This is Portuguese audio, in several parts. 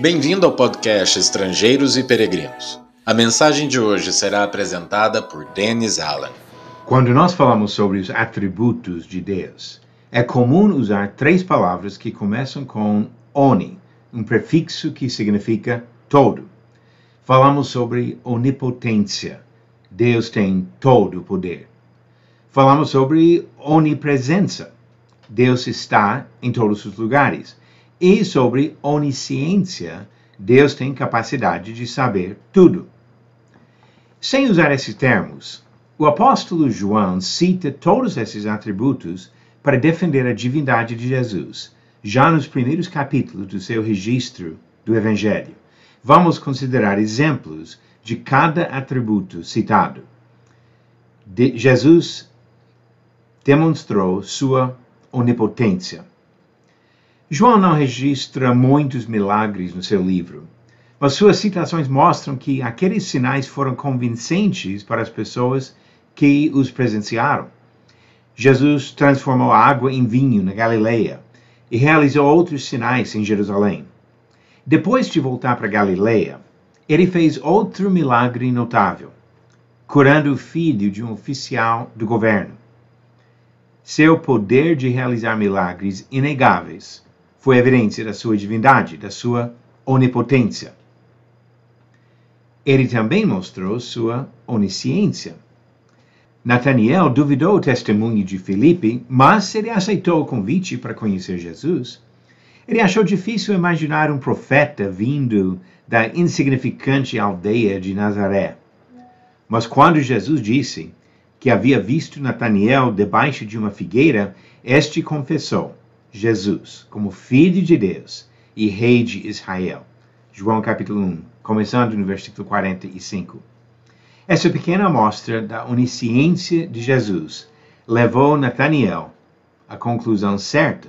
Bem-vindo ao podcast Estrangeiros e Peregrinos. A mensagem de hoje será apresentada por Dennis Allen. Quando nós falamos sobre os atributos de Deus, é comum usar três palavras que começam com oni, um prefixo que significa todo. Falamos sobre onipotência. Deus tem todo o poder. Falamos sobre onipresença. Deus está em todos os lugares. E sobre onisciência. Deus tem capacidade de saber tudo. Sem usar esses termos, o apóstolo João cita todos esses atributos para defender a divindade de Jesus, já nos primeiros capítulos do seu registro do Evangelho. Vamos considerar exemplos de cada atributo citado. De Jesus demonstrou sua onipotência. João não registra muitos milagres no seu livro, mas suas citações mostram que aqueles sinais foram convincentes para as pessoas que os presenciaram. Jesus transformou a água em vinho na Galileia e realizou outros sinais em Jerusalém. Depois de voltar para Galileia, ele fez outro milagre notável, curando o filho de um oficial do governo. Seu poder de realizar milagres inegáveis foi evidência da sua divindade, da sua onipotência. Ele também mostrou sua onisciência. Nataniel duvidou o testemunho de Filipe, mas ele aceitou o convite para conhecer Jesus. Ele achou difícil imaginar um profeta vindo da insignificante aldeia de Nazaré. Mas quando Jesus disse que havia visto Nataniel debaixo de uma figueira, este confessou Jesus como Filho de Deus e Rei de Israel. João capítulo 1, começando no versículo 45. Essa pequena amostra da onisciência de Jesus levou Nataniel à conclusão certa.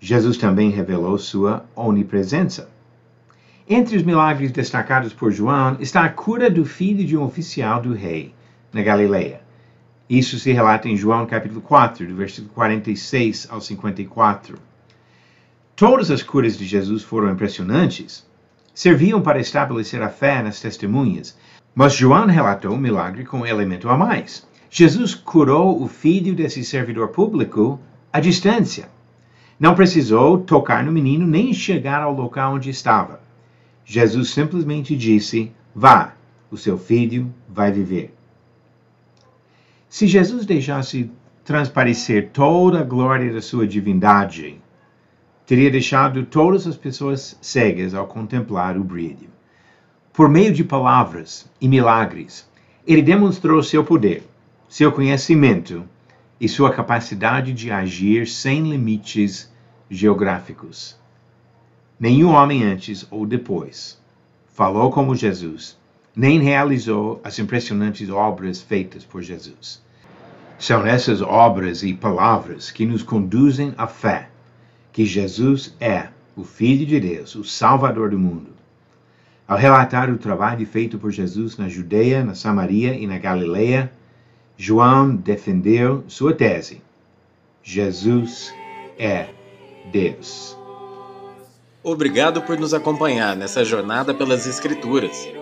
Jesus também revelou sua onipresença. Entre os milagres destacados por João está a cura do filho de um oficial do rei na Galileia. Isso se relata em João capítulo 4, do versículo 46 ao 54. Todas as curas de Jesus foram impressionantes, serviam para estabelecer a fé nas testemunhas, mas João relatou o milagre com um elemento a mais. Jesus curou o filho desse servidor público à distância. Não precisou tocar no menino nem chegar ao local onde estava. Jesus simplesmente disse: Vá, o seu filho vai viver. Se Jesus deixasse transparecer toda a glória da sua divindade, teria deixado todas as pessoas cegas ao contemplar o brilho. Por meio de palavras e milagres, ele demonstrou seu poder, seu conhecimento e sua capacidade de agir sem limites geográficos. Nenhum homem antes ou depois falou como Jesus, nem realizou as impressionantes obras feitas por Jesus. São essas obras e palavras que nos conduzem à fé que Jesus é o Filho de Deus, o Salvador do mundo. Ao relatar o trabalho feito por Jesus na Judeia, na Samaria e na Galileia, João defendeu sua tese: Jesus é Deus. Obrigado por nos acompanhar nessa jornada pelas Escrituras.